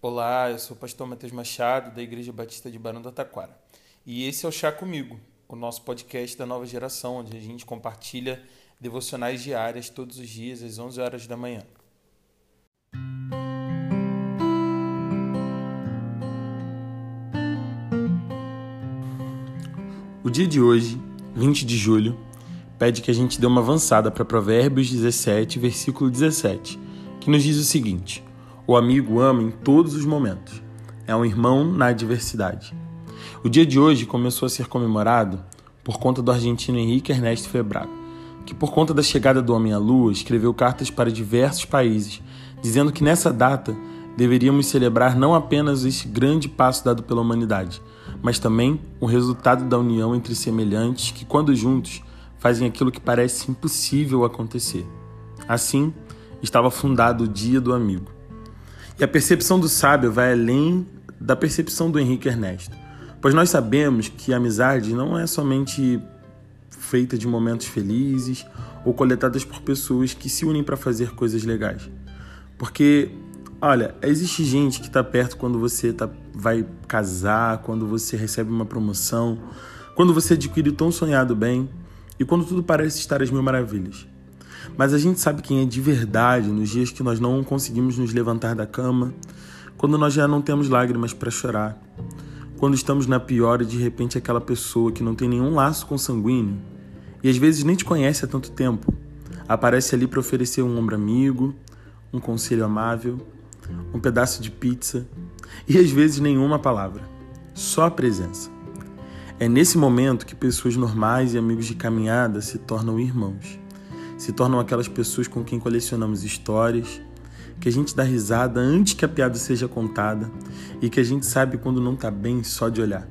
Olá, eu sou o pastor Matheus Machado, da Igreja Batista de Barão do Taquara. E esse é o Chá Comigo, o nosso podcast da nova geração, onde a gente compartilha devocionais diárias todos os dias às 11 horas da manhã. O dia de hoje, 20 de julho, pede que a gente dê uma avançada para Provérbios 17, versículo 17, que nos diz o seguinte: O amigo ama em todos os momentos, é um irmão na adversidade. O dia de hoje começou a ser comemorado por conta do argentino Henrique Ernesto Febrago, que, por conta da chegada do homem à Lua, escreveu cartas para diversos países, dizendo que nessa data deveríamos celebrar não apenas esse grande passo dado pela humanidade, mas também o resultado da união entre semelhantes que, quando juntos, fazem aquilo que parece impossível acontecer. Assim, estava fundado o Dia do Amigo. E a percepção do sábio vai além da percepção do Henrique Ernesto, pois nós sabemos que a amizade não é somente feita de momentos felizes ou coletadas por pessoas que se unem para fazer coisas legais. Porque, olha, existe gente que está perto quando você tá, vai casar, quando você recebe uma promoção, quando você adquire o tão sonhado bem e quando tudo parece estar às mil maravilhas. Mas a gente sabe quem é de verdade nos dias que nós não conseguimos nos levantar da cama, quando nós já não temos lágrimas para chorar, quando estamos na pior e de repente aquela pessoa que não tem nenhum laço consanguíneo e às vezes nem te conhece há tanto tempo, aparece ali para oferecer um ombro amigo, um conselho amável, um pedaço de pizza e às vezes nenhuma palavra, só a presença. É nesse momento que pessoas normais e amigos de caminhada se tornam irmãos. Se tornam aquelas pessoas com quem colecionamos histórias, que a gente dá risada antes que a piada seja contada e que a gente sabe quando não está bem só de olhar.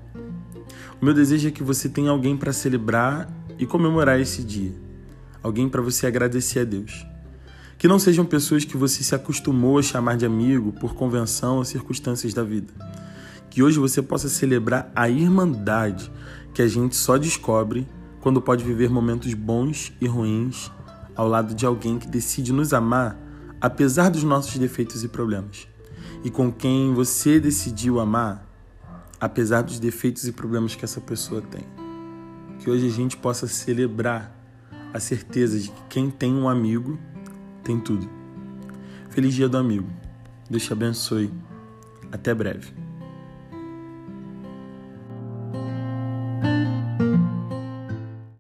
O meu desejo é que você tenha alguém para celebrar e comemorar esse dia. Alguém para você agradecer a Deus. Que não sejam pessoas que você se acostumou a chamar de amigo por convenção ou circunstâncias da vida que hoje você possa celebrar a irmandade que a gente só descobre quando pode viver momentos bons e ruins ao lado de alguém que decide nos amar apesar dos nossos defeitos e problemas. E com quem você decidiu amar apesar dos defeitos e problemas que essa pessoa tem. Que hoje a gente possa celebrar a certeza de que quem tem um amigo tem tudo. Feliz dia do amigo. Deus te abençoe. Até breve.